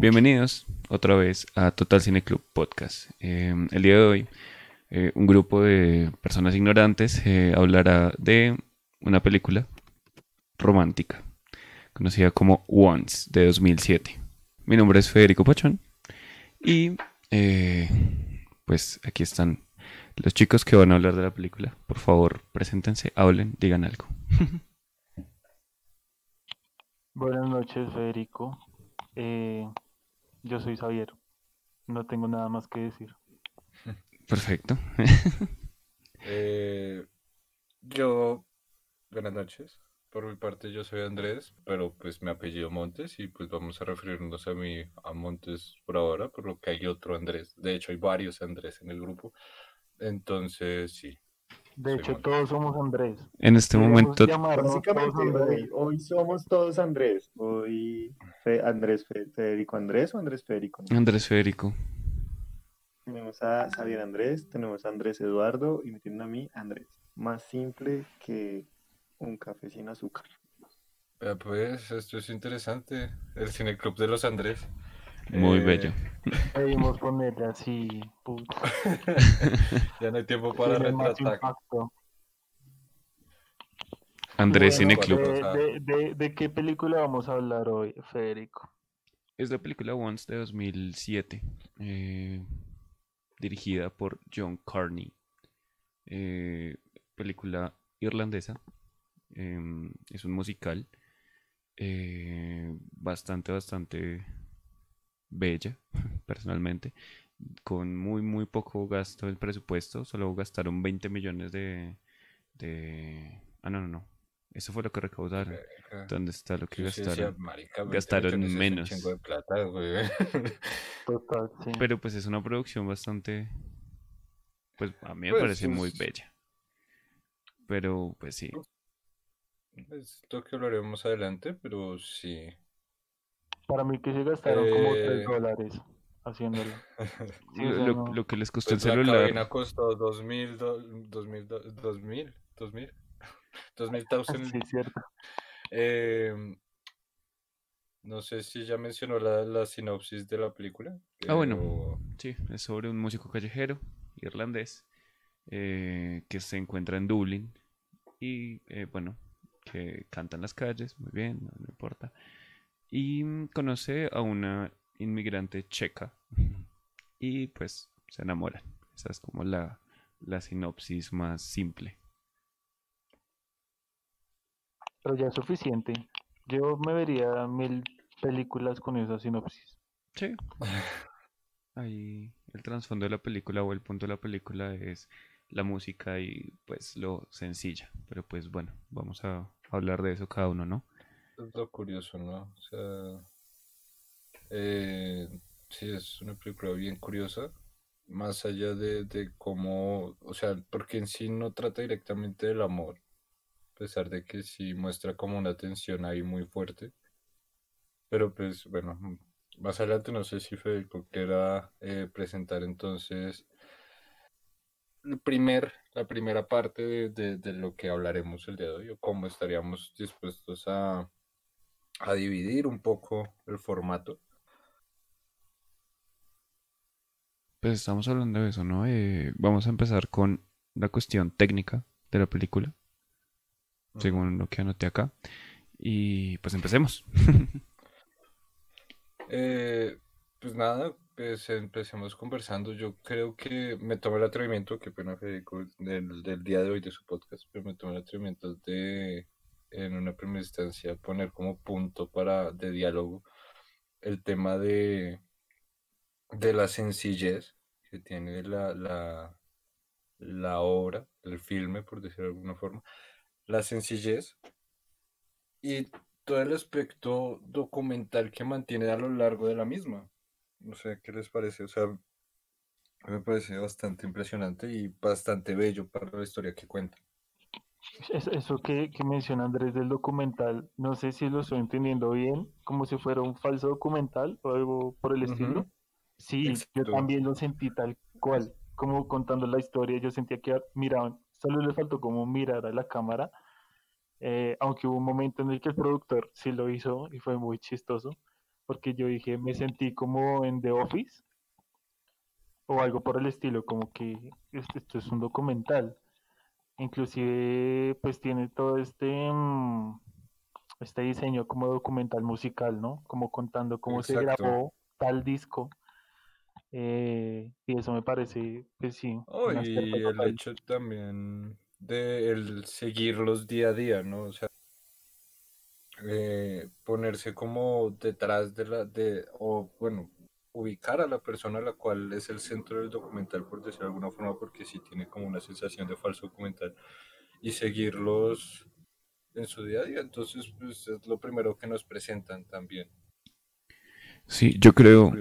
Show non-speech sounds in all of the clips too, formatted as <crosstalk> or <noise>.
Bienvenidos otra vez a Total Cine Club Podcast. Eh, el día de hoy, eh, un grupo de personas ignorantes eh, hablará de una película romántica conocida como Once de 2007. Mi nombre es Federico Pachón y pues aquí están los chicos que van a hablar de la película. Por favor, preséntense, hablen, digan algo. <laughs> Buenas noches, Federico. Eh, yo soy Xavier. No tengo nada más que decir. Perfecto. Eh, yo, buenas noches. Por mi parte yo soy Andrés, pero pues me apellido Montes y pues vamos a referirnos a mí a Montes por ahora, por lo que hay otro Andrés. De hecho hay varios Andrés en el grupo. Entonces sí, de hecho, todos somos Andrés. En este momento. Básicamente, hoy, somos todos Andrés. Hoy Andrés Federico Andrés o Andrés Federico. Andrés Federico. Tenemos a Xavier Andrés, tenemos a Andrés Eduardo y me tienen a mí Andrés. Más simple que un café sin azúcar. pues esto es interesante. El Cineclub de los Andrés. Muy eh, bello. Debimos ponerle así. <laughs> ya no hay tiempo para retratar. Andrés Cine Club. De, qué película vamos a hablar hoy, Federico? Es la película Once de 2007, eh, dirigida por John Carney. Eh, película irlandesa. Em, es un musical. bastante, bastante bella, <laughs> personalmente, con muy, muy poco gasto del presupuesto. Solo gastaron 20 millones de, de... Ah, no, no, no. Eso fue lo que recaudaron. ¿Dónde está lo que gastaron? gastaron menos. <laughs> Pero pues es una producción bastante... Pues a mí me pues, parece muy bella. Pero pues sí. Esto que hablaremos adelante, pero sí. Para mí que se gastaron como 3 eh, dólares haciéndolo. <laughs> lo, que les costó el pues celular. La cabina costó 2000, 2000, 2000, 2000, 2000 Sí, cierto. Eh, no sé si ya mencionó la, la sinopsis de la película. Ah, bueno. Sí, es sobre un músico callejero irlandés eh, que se encuentra en Dublín y, eh, bueno, que canta en las calles, muy bien, no, no importa y mm, conoce a una inmigrante checa y pues se enamoran. Esa es como la, la sinopsis más simple. Pero ya es suficiente. Yo me vería mil películas con esa sinopsis. Sí. <laughs> Ahí el trasfondo de la película o el punto de la película es la música y pues lo sencilla. Pero pues bueno, vamos a hablar de eso cada uno, ¿no? Es lo curioso, ¿no? O sea, eh, sí, es una película bien curiosa, más allá de, cómo, o sea, porque en sí no trata directamente del amor, a pesar de que sí muestra como una tensión ahí muy fuerte. Pero pues, bueno, más adelante no sé si Federico quiera eh, presentar entonces el primer, la primera parte de, de, lo que hablaremos el día de hoy, o cómo estaríamos dispuestos a, a dividir un poco el formato. Pues estamos hablando de eso, ¿no? Eh, vamos a empezar con la cuestión técnica de la película, según lo que anoté acá. Y pues empecemos. <laughs> Eh, pues nada, pues empecemos conversando. Yo creo que me tomé el atrevimiento, que pena Federico, del, del día de hoy de su podcast, pero me tomé el atrevimiento de en una primera instancia poner como punto para de diálogo el tema de, de la sencillez que tiene la, la, la obra, el filme, por decirlo de alguna forma, la sencillez y todo el aspecto documental que mantiene a lo largo de la misma. No sé qué les parece, o sea, me parece bastante impresionante y bastante bello para la historia que cuenta. Eso que, que, menciona Andrés del documental, no sé si lo estoy entendiendo bien, como si fuera un falso documental o algo por el estilo. Sí, yo también lo sentí tal cual, como contando la historia, yo sentía que miraban, solo le faltó como mirar a la cámara, eh, aunque hubo un momento en el que el productor sí lo hizo y fue muy chistoso, porque yo dije, me sentí como en The Office o algo por el estilo, como que esto, esto es un documental. Inclusive, pues tiene todo este, mm, este diseño como documental musical, ¿no? Como contando cómo se grabó tal disco. Eh, y eso me parece, pues sí, Oh, y el total. hecho también de el seguirlos día a día, ¿no? O sea, eh, ponerse como detrás de la, de, o bueno, ubicar a la persona a la cual es el centro del documental, por decirlo de alguna forma, porque sí tiene como una sensación de falso documental, y seguirlos en su día a día. Entonces, pues es lo primero que nos presentan también. Sí, yo creo,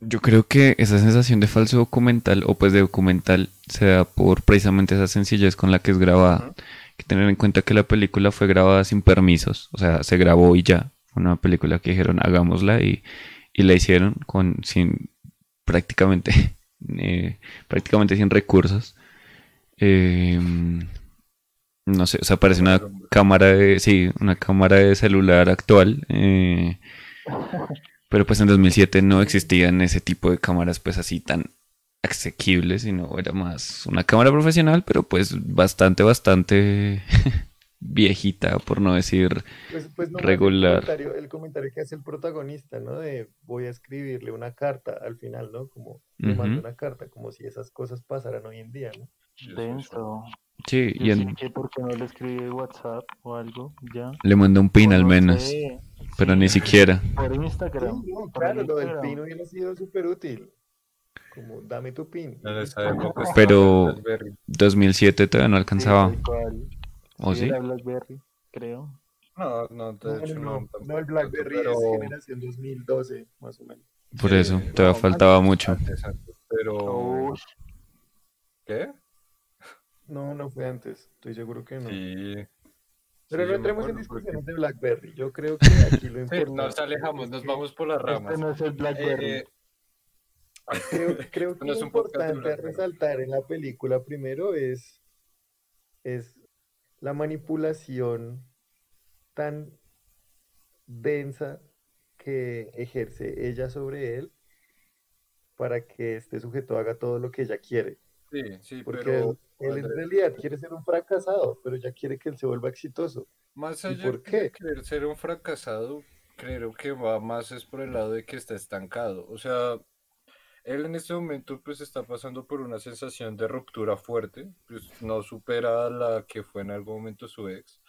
yo creo que esa sensación de falso documental o pues de documental se da por precisamente esa sencillez con la que es grabada. Ujú. Hay que tener en cuenta que la película fue grabada sin permisos, o sea, se grabó y ya. Una película que dijeron hagámosla y, y la hicieron con sin prácticamente <laughs> eh, prácticamente sin recursos. Eh, no sé, o sea, parece una cámara de, sí, una cámara de celular actual. eh, pero pues en 2007 no existían ese tipo de cámaras pues así tan asequibles, sino era más una cámara profesional, pero pues bastante, bastante <laughs> viejita, por no decir Pues, pues nomás Regular. El comentario, el comentario que hace el protagonista, ¿no? De voy a escribirle una carta al final, ¿no? Como le mando Ujú. una carta, como si esas cosas pasaran hoy en día, ¿no? Sí, sí, sí. Denso. Sí, Yo y sí en- que por qué no le escribe WhatsApp o algo, ya. le mandó un pin O al no menos, sé, pero sí, ni siquiera. Por Instagram. Sí, no, por claro, lo del pin hubiera sido súper útil. Como, dame tu pin. Esa época estaba Pero- el BlackBerry. 2007 todavía no Sí, alcanzaba. cual. ¿O Sí, sí? era BlackBerry, creo. No, no, de No, hecho no, no. no, no, el BlackBerry pero- es generación 2012, más o menos. Por Sí, eso, no, todavía faltaba antes, mucho. antes, antes, pero. ¿Qué? No, no fue antes, estoy seguro que no. Sí. Pero sí, no entremos en discusiones porque- de BlackBerry. Yo creo que aquí lo <laughs> Sí, importante nos alejamos, nos vamos por las ramas. este no es el BlackBerry. Eh, Creo, creo <laughs> que No lo importante a resaltar en la película primero es, es la manipulación tan densa que ejerce ella sobre él para que este sujeto haga todo lo que ella quiere. sí, sí, Porque pero él, él en realidad quiere ser un fracasado, pero ella quiere que él se vuelva exitoso. más ¿Y allá por de querer ser un fracasado, creo que va más es por el lado de que está estancado. O sea, él en este momento pues está pasando por una sensación de ruptura fuerte, pues no supera la que fue en algún momento su ex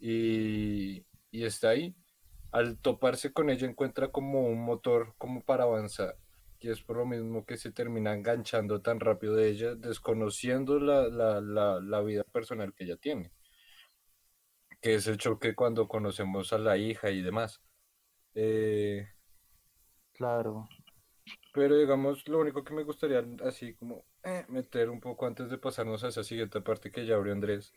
y, y está ahí. Al toparse con ella encuentra como un motor como para avanzar. Y es por lo mismo que se termina enganchando tan rápido de ella, desconociendo la, la, la, la vida personal que ella tiene. Que es el choque cuando conocemos a la hija y demás. Eh, Claro. Pero digamos, lo único que me gustaría así como eh, meter un poco antes de pasarnos a esa siguiente parte que ya abrió Andrés,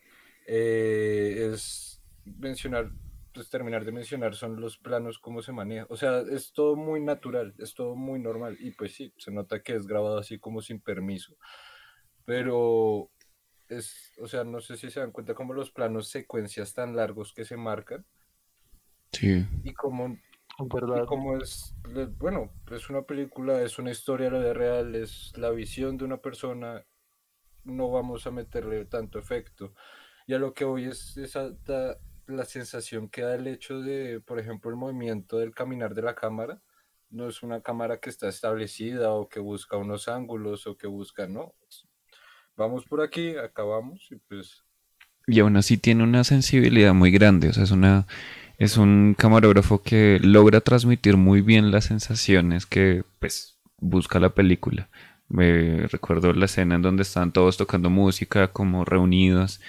eh, es mencionar, pues terminar de mencionar son los planos, cómo se maneja. O sea, es todo muy natural, es todo muy normal. Y pues sí, se nota que es grabado así como sin permiso. Pero es, o sea, no sé si se dan cuenta como los planos secuencias tan largos que se marcan Sí. y como Es y verdad. como es, bueno, es una película, es una historia de la vida real, es la visión de una persona, no vamos a meterle tanto efecto. Y a lo que hoy es esa, da- la sensación que da el hecho de, por ejemplo, el movimiento del caminar de la cámara. No es una cámara que está establecida o que busca unos ángulos o que busca, no. Vamos por aquí, acabamos y pues Y aún así tiene una sensibilidad muy grande, o sea, es una es un camarógrafo que logra transmitir muy bien las sensaciones que pues busca la película. Me recuerdo la escena en donde están todos tocando música como reunidos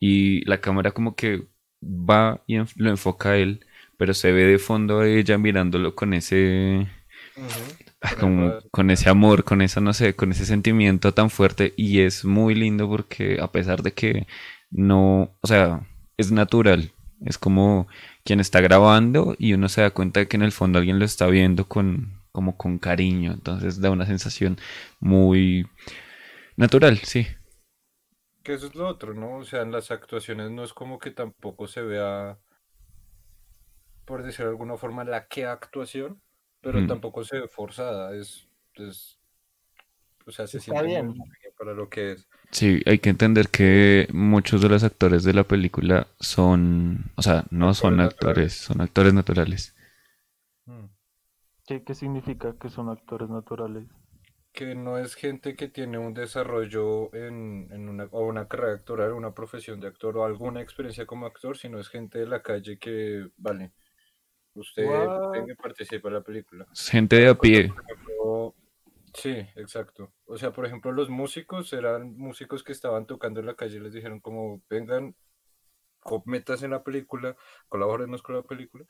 y la cámara como que va y lo enfoca a él, pero se ve de fondo a ella mirándolo con ese como el- con ese amor, con esa, no sé, con ese sentimiento tan fuerte y es muy lindo porque a pesar de que no, o sea, es natural, es como quien está grabando y uno se da cuenta de que en el fondo alguien lo está viendo con, como con cariño, entonces da una sensación muy natural, sí. Que eso es lo otro, ¿no? O sea, en las actuaciones no es como que tampoco se vea, por decirlo de alguna forma, la que actuación, pero Mm. tampoco se ve forzada, es, es- o sea, se Está siente muy bien para lo que es. Sí, hay que entender que muchos de los actores de la película son, o sea, no son Actores son actores naturales. Mm. ¿Qué, qué significa que son actores naturales? Que no es gente que tiene un desarrollo en, en una, o una carrera actoral, una profesión de actor o alguna experiencia como actor, sino es gente de la calle que, vale, usted y participa en la película. Gente de a pie. Por ejemplo, sí, exacto. O sea, por ejemplo, los músicos eran músicos que estaban tocando en la calle y les dijeron como, vengan, métanse en la película, colabórenos con la película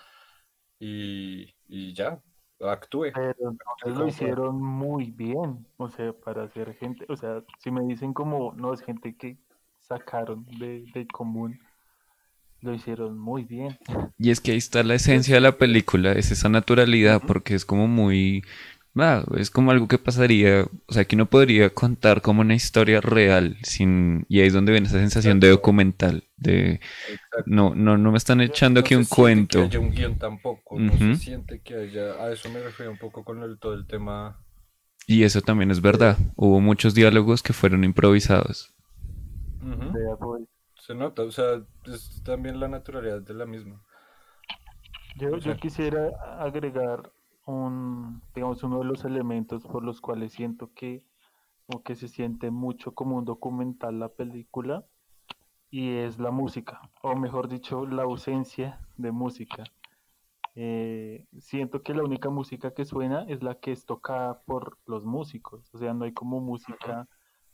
y, y ya, actúe. Pero entonces lo hicieron muy bien, o sea, para ser gente, o sea, si me dicen como, no, es gente que sacaron de, del común, lo hicieron muy bien. Y es que ahí está la esencia de la película, es esa naturalidad, porque es como muy, ah, es como algo que pasaría, o sea, que uno podría contar como una historia real, sin, y ahí es donde viene esa sensación de Exacto. documental, de, Exacto. no, no, no me están echando No aquí se un siente cuento. Que haya un guion tampoco, no Ujú. se siente que haya, a eso me refiero un poco con el, todo el tema. Y eso también es verdad, hubo muchos diálogos que fueron improvisados. Vea, pues, Se nota, o sea, es también la naturalidad de la misma. Yo, yo sea- quisiera agregar un, digamos, uno de los elementos por los cuales siento que, que se siente mucho como un documental la película, y es la música, o mejor dicho, la ausencia de música. Eh, siento que la única música que suena es la que es tocada por los músicos, o sea, no hay como música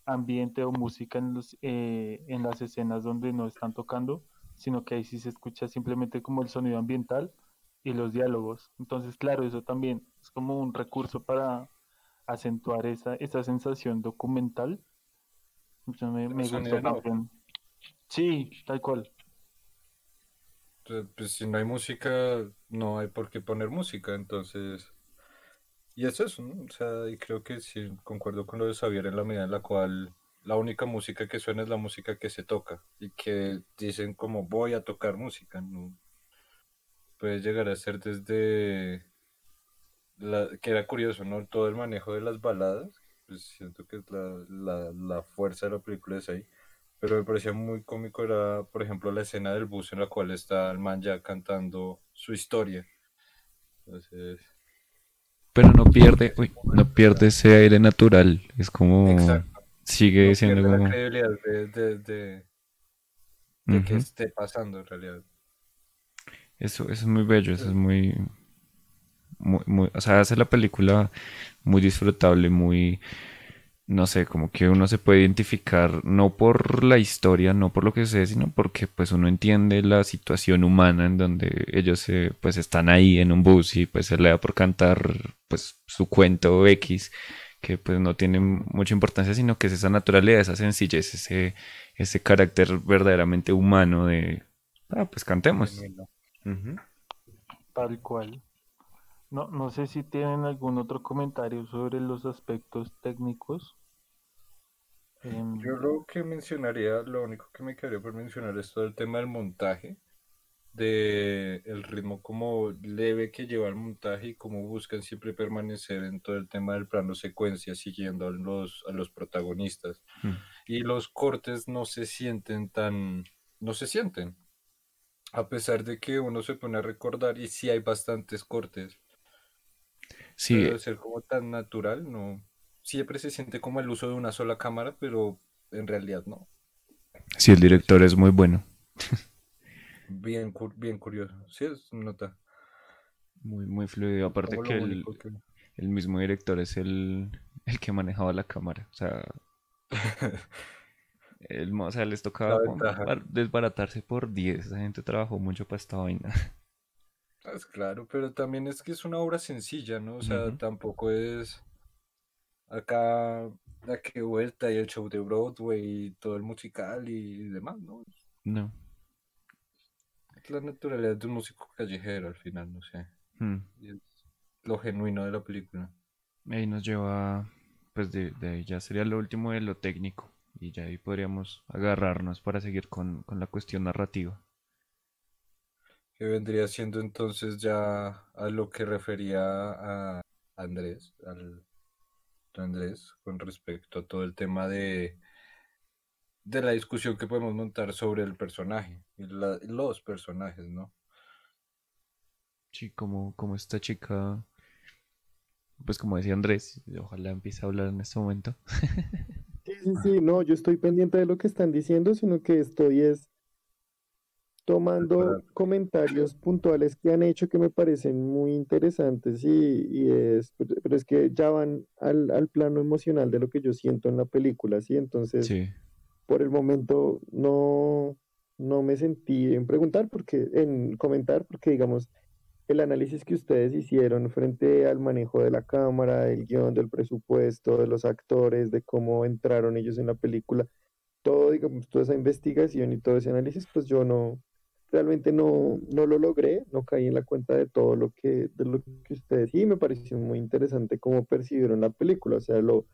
ambiente o música en, los, eh, en las escenas donde no están tocando, sino que ahí sí se escucha simplemente como el sonido ambiental y los diálogos. Entonces, claro, eso también es como un recurso para acentuar esa, esa sensación documental. Me, me también. Sí, tal cual. Pues si no hay música, no hay por qué poner música, entonces... Y es eso, ¿no? O sea, y creo que sí, concuerdo con lo de Xavier en la medida en la cual la única música que suena es la música que se toca y que dicen como voy a tocar música, ¿no? Puede llegar a ser desde... La, que era curioso, ¿no? Todo el manejo de las baladas, pues siento que la, la, la fuerza de la película es ahí. Pero me parecía muy cómico era, por ejemplo, la escena del bus en la cual está el man ya cantando su historia. Entonces, Pero no pierde, uy, no pierde ese aire natural, es como, Exacto. sigue no siendo como... la credibilidad de, de, de, de que Ujú. esté pasando en realidad. Eso, eso es muy bello, eso es muy, muy, muy- o sea, hace la película muy disfrutable, muy, no sé, como que uno se puede identificar no por la historia, no por lo que sé, sino porque pues uno entiende la situación humana en donde ellos se, pues están ahí en un bus y pues se le da por cantar pues su cuento X, que pues no tiene mucha importancia, sino que es esa naturalidad, esa sencillez, ese, ese carácter verdaderamente humano de, ah, pues cantemos. Tal cual. No, no sé si tienen algún otro comentario sobre los aspectos técnicos. Em, Yo lo que mencionaría, lo único que me quedaría por mencionar es todo el tema del montaje, de el ritmo como leve que lleva el montaje y cómo buscan siempre permanecer en todo el tema del plano secuencia, siguiendo a los, a los protagonistas. Mm. Y los cortes no se sienten tan, no se sienten. A pesar de que uno se pone a recordar y sí hay bastantes cortes, Sí, pero de ser como tan natural, no. Siempre se siente como el uso de una sola cámara, pero en realidad no. sí, el director es muy bueno. Bien, bien curioso. Sí, es nota. Muy, muy fluido. Aparte el, que- el mismo director es el, el que manejaba la cámara. O sea, <laughs> el, o sea, les tocaba desbaratarse por 10. Esa gente trabajó mucho para esta vaina. Es claro, pero también es que es una obra sencilla, ¿no? O sea, tampoco es acá la que vuelta y el show de Broadway y todo el musical y demás, ¿no? No. Es la naturalidad de un músico callejero al final, no sé. Mm. Y es lo genuino de la película. Ahí nos lleva, pues de, de ahí ya sería lo último de lo técnico. Y ya ahí podríamos agarrarnos para seguir con, con la cuestión narrativa. Que vendría siendo entonces ya a lo que refería a Andrés, al Andrés, con respecto a todo el tema de, de la discusión que podemos montar sobre el personaje y los personajes, ¿no? Sí, como, como esta chica, pues como decía Andrés, ojalá empiece a hablar en este momento. <laughs> Sí, sí, sí, no, yo estoy pendiente de lo que están diciendo, sino que estoy es tomando comentarios puntuales que han hecho que me parecen muy interesantes y, es, pero es que ya van al, plano emocional de lo que yo siento en la película, ¿sí? Entonces, por el momento no, no me sentí en preguntar, porque, en comentar, porque digamos, el análisis que ustedes hicieron frente al manejo de la cámara, el guion, del presupuesto, de los actores, de cómo entraron ellos en la película, todo, digamos, toda esa investigación y todo ese análisis, pues yo no, realmente no, no lo logré, no caí en la cuenta de todo lo que, de lo que ustedes, y me pareció muy interesante cómo percibieron la película, o sea, lo,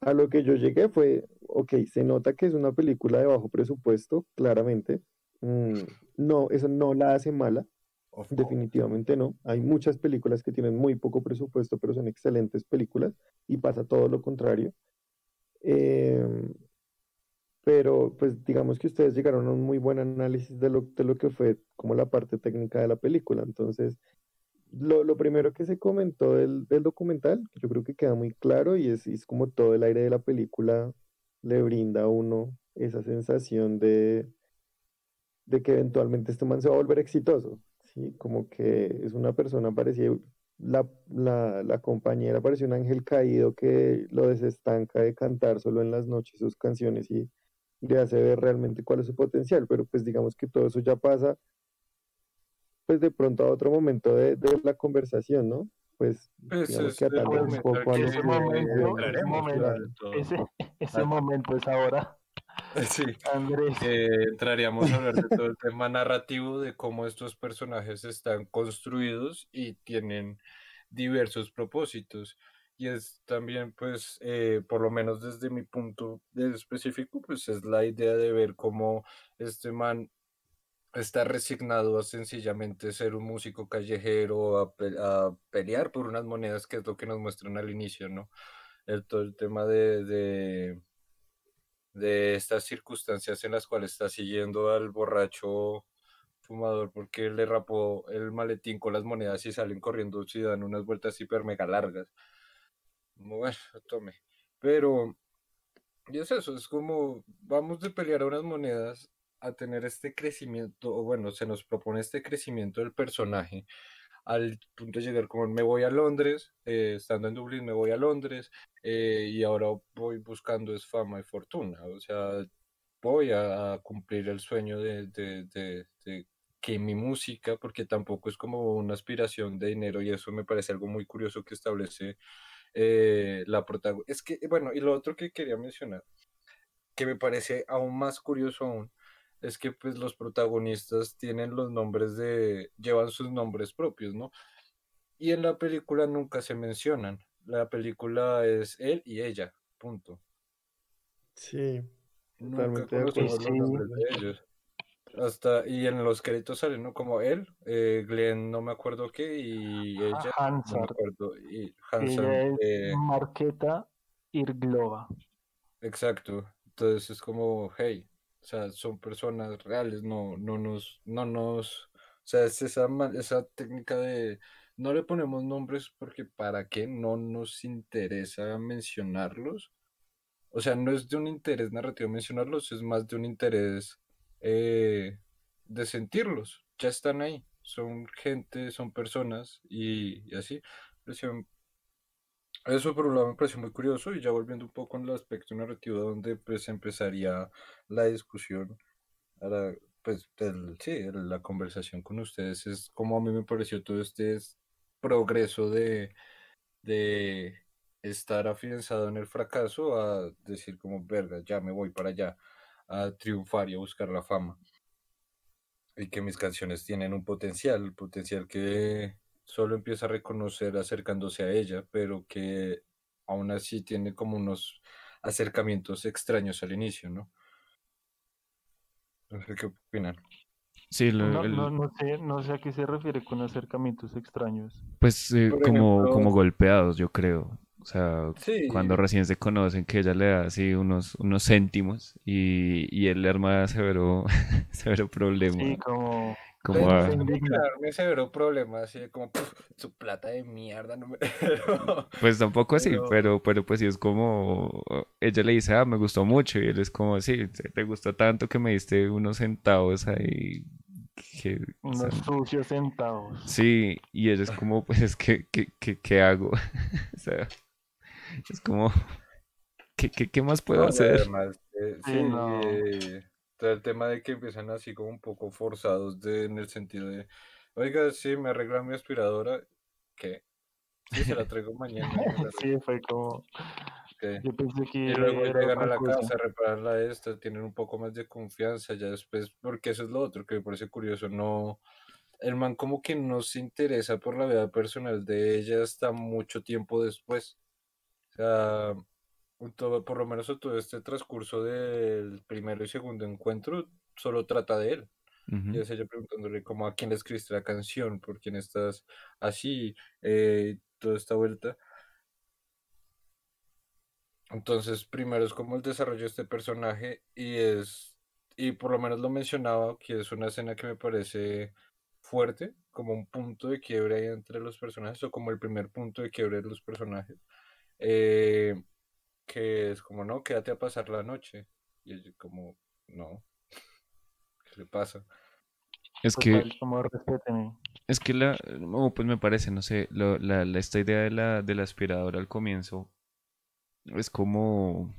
a lo que yo llegué fue, ok, se nota que es una película de bajo presupuesto, claramente, mm, no, eso no la hace mala, definitivamente no, hay muchas películas que tienen muy poco presupuesto, pero son excelentes películas, y pasa todo lo contrario. Eh, pero pues digamos que ustedes llegaron a un muy buen análisis de lo, de lo que fue como la parte técnica de la película. Entonces, lo, lo primero que se comentó del, del, documental, yo creo que queda muy claro y es, es como todo el aire de la película le brinda a uno esa sensación de, de que eventualmente este man se va a volver exitoso, ¿sí? Como que es una persona parecida, la, la, la, compañera parecía un ángel caído que lo desestanca de cantar solo en las noches sus canciones y le hace ver realmente cuál es su potencial, pero pues digamos que todo eso ya pasa pues de pronto a otro momento de, de la conversación, ¿no? Pues, pues digamos que atarle un poco a ese momento, ese, momento, ese, ese momento es ahora. <laughs> Sí. Eh, entraríamos a hablar de todo el tema narrativo, de cómo estos personajes están construidos y tienen diversos propósitos y es también, pues, eh, por lo menos desde mi punto de específico, pues es la idea de ver cómo este man está resignado a sencillamente ser un músico callejero, a, pelear por unas monedas, que es lo que nos muestran al inicio, ¿no? El, todo el tema de, de, de estas circunstancias en las cuales está siguiendo al borracho fumador porque le rapó el maletín con las monedas y salen corriendo y dan unas vueltas hiper mega largas bueno, tome. Pero, y es eso, es como vamos de pelear a unas monedas a tener este crecimiento, o bueno, se nos propone este crecimiento del personaje al punto de llegar como me voy a Londres, eh, estando en Dublín me voy a Londres eh, y ahora voy buscando es fama y fortuna, o sea, voy a, cumplir el sueño de, de, de, que mi música, porque tampoco es como una aspiración de dinero y eso me parece algo muy curioso que establece eh, la protagonista. Es que, bueno, y lo otro que quería mencionar, que me parece aún más curioso aún, es que pues los protagonistas tienen los nombres de, llevan sus nombres propios, ¿no? Y en la película nunca se mencionan. La película es él y ella, punto. Sí. Nunca conocemos los nombres de ellos. Hasta, y en los créditos salen, ¿no? Como él, eh, Glenn, no me acuerdo qué, y ella, no me acuerdo, y Hansen, eh, Marqueta Irglova. Exacto, entonces es como, hey, o sea, son personas reales, no, no nos, no nos, o sea, es esa, esa técnica de, no le ponemos nombres porque para qué no nos interesa mencionarlos, o sea, no es de un interés narrativo mencionarlos, es más de un interés eh, de sentirlos, ya están ahí, son gente, son personas y, así. Eso por un lado me pareció muy curioso y ya volviendo un poco en el aspecto narrativo donde pues empezaría la discusión, ahora, pues el, sí, la conversación con ustedes es como a mí me pareció todo este progreso de, de estar afianzado en el fracaso a decir como, verga, ya me voy para allá a triunfar y a buscar la fama. Y que mis canciones tienen un potencial, potencial que solo empieza a reconocer acercándose a ella, pero que aún así tiene como unos acercamientos extraños al inicio, ¿no? No sé qué opinan. Sí, lo- No, el- no, no sé, no sé a qué se refiere con acercamientos extraños. pues eh, como, ejemplo- como golpeados, yo creo. O sea, Sí. cuando recién se conocen, que ella le da así unos, unos céntimos y, y él le arma severo, <laughs> severo problema. Sí, como como Pues, crearme severo problema, así de como, "Puf, su plata de mierda, no me... <laughs> pero- Pues tampoco así, Pero- pero, pero pues sí es como, ella le dice, ah, me gustó mucho, y él es como, sí, te gustó tanto que me diste unos centavos ahí, que, o sea, unos sucios centavos. sí, y ella es como, pues es que, ¿qué, qué, qué hago? <laughs> O sea, es como, <laughs> ¿qué, qué, qué más puedo No, hacer? además, eh, Sí, sí, no. eh, el tema de que empiezan así como un poco forzados de, en el sentido de, oiga, sí, me arregla mi aspiradora, ¿qué? Sí, se la <laughs> traigo mañana. la Sí, fue como, yo pensé que Y luego llegan a la cosa. casa, reparan la esta, tienen un poco más de confianza ya después, porque eso es lo otro que me parece curioso, no, el man como que no se interesa por la vida personal de ella hasta mucho tiempo después. O sea, por lo menos todo este transcurso del primero y segundo encuentro solo trata de él. Ujú. Y es ella preguntándole como a quién le escribiste la canción, por quién estás así, eh, toda esta vuelta. Entonces, primero es como el desarrollo de este personaje y es, y por lo menos lo mencionaba, que es una escena que me parece fuerte, como un punto de quiebre ahí entre los personajes, o como el primer punto de quiebre de los personajes, eh, que es como, no, quédate a pasar la noche. Y ella como, no, ¿qué le pasa? Es que, es que la, no, pues me parece, no sé, lo- la, la- esta idea de la, de la aspiradora al comienzo es como,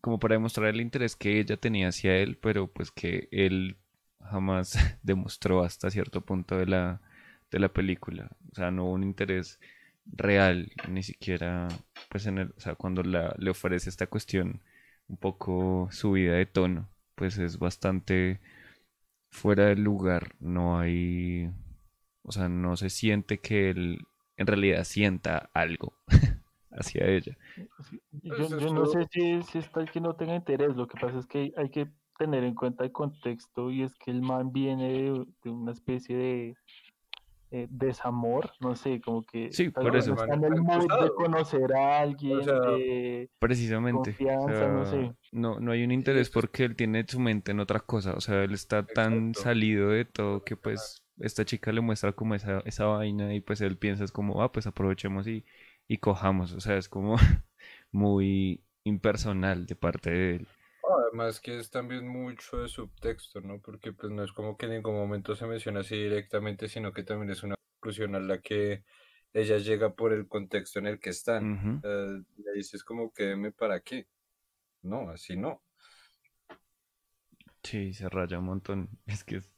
como para demostrar el interés que ella tenía hacia él, pero pues que él jamás <laughs> demostró hasta cierto punto de la, de la película. O sea, no hubo un interés real, ni siquiera, pues en el, o sea, cuando la, le ofrece esta cuestión un poco subida de tono, pues es bastante fuera del lugar, no hay, o sea, no se siente que él en realidad sienta algo <laughs> hacia ella. Yo, Pues yo no sé si, si es tal que no tenga interés, lo que pasa es que hay, hay que tener en cuenta el contexto y es que el man viene de, de una especie de eh, desamor, no sé, como que Sí, tal por vez eso. no está en el mood de conocer a alguien, sea, de- Precisamente, o Confianza, no sea, sé. no, no hay un interés porque él tiene su mente en otra cosa, o sea, él está tan salido de todo que pues esta chica le muestra como esa, esa vaina y pues él piensa es como, ah, pues aprovechemos y, y cojamos, o sea, es como <laughs> muy impersonal de parte de él. Además que es también mucho de subtexto, ¿no? Porque pues no es como que en ningún momento se menciona así directamente, sino que también es una conclusión a la que ella llega por el contexto en el que están. Ujú. O sea, le dices como que deme para qué. No, así no. Sí, se raya un montón, <laughs> es que es-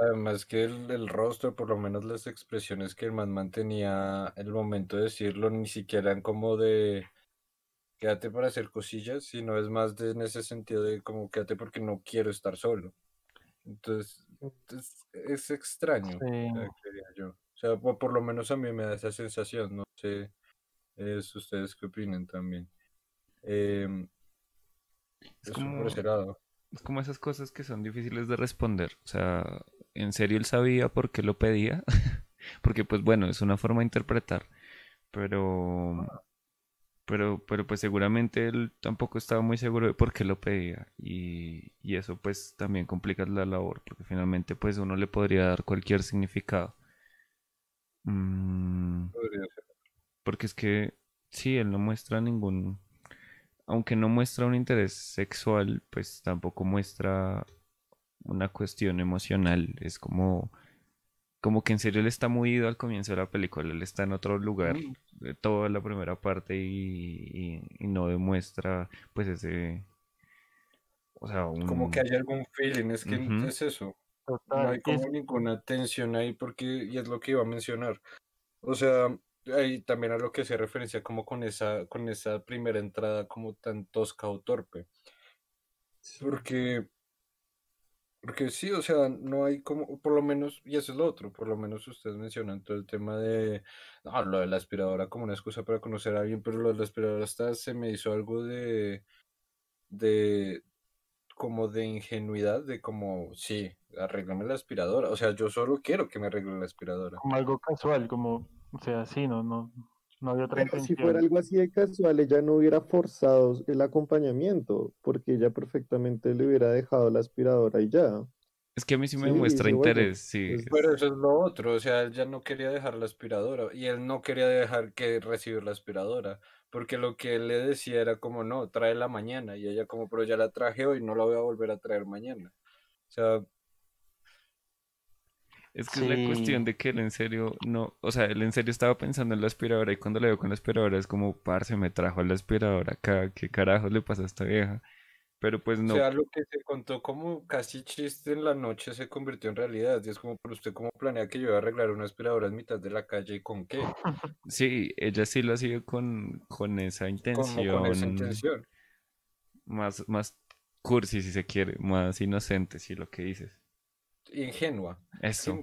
Además que el, el rostro, por lo menos las expresiones que el man mantenía el momento de decirlo, ni siquiera eran como de quédate para hacer cosillas, sino es más de, en ese sentido de como quédate porque no quiero estar solo. Entonces, es, es extraño, Sí. eh, creería yo. O sea, por, por lo menos a mí me da esa sensación, no sé eh, si ustedes qué opinan también. Em, Es como-. Es como esas cosas que son difíciles de responder. O sea, ¿en serio él sabía por qué lo pedía? <laughs> Porque pues bueno, es una forma de interpretar. Pero, pero, pero pues seguramente él tampoco estaba muy seguro de por qué lo pedía. Y, y eso pues también complica la labor. Porque finalmente pues uno le podría dar cualquier significado. Mm, porque es que sí, él no muestra ningún, aunque no muestra un interés sexual, pues tampoco muestra una cuestión emocional. Es como, como que en serio él está muy ido al comienzo de la película, él está en otro lugar Mm. de toda la primera parte y, y- y no demuestra pues ese, o sea, Como un- que hay algún feeling, es que Ujú. es eso. No hay como es- ninguna tensión ahí porque, y es lo que iba a mencionar. O sea, ahí también a lo que se referencia como con esa, con esa primera entrada como tan tosca o torpe. Porque, porque sí, o sea, no hay como, por lo menos, y eso es lo otro, por lo menos ustedes mencionan todo el tema de, no, lo de la aspiradora como una excusa para conocer a alguien, pero lo de la aspiradora hasta se me hizo algo de, de, como de ingenuidad, de como, sí, arreglame la aspiradora. O sea, yo solo quiero que me arregle la aspiradora. Como algo casual, como, o sea, sí, no, no, no había otra Pero si fuera algo así de casual, ella no hubiera forzado el acompañamiento, porque ella perfectamente le hubiera dejado la aspiradora y ya. Es que a mí sí me muestra interés, sí. Pues, pero eso es lo otro, o sea, él ya no quería dejar la aspiradora y él no quería dejar que recibir la aspiradora, porque lo que él le decía era como, no, trae la mañana y ella como, pero ya la traje hoy, no la voy a volver a traer mañana. O sea, es que es la cuestión de que él en serio no, o sea, él en serio estaba pensando en la aspiradora y cuando le veo con la aspiradora es como, parce, me trajo la aspiradora acá, ¿qué carajo le pasa a esta vieja? Pero pues no. O sea, lo que se contó como casi chiste en la noche se convirtió en realidad. Y es como, pero usted cómo planea que yo voy a arreglar una aspiradora en mitad de la calle y con qué? <laughs> Sí, ella sí lo ha sido con, con esa intención. con esa intención. Más, más cursi si se quiere, más inocente, si lo que dices ingenua. Eso.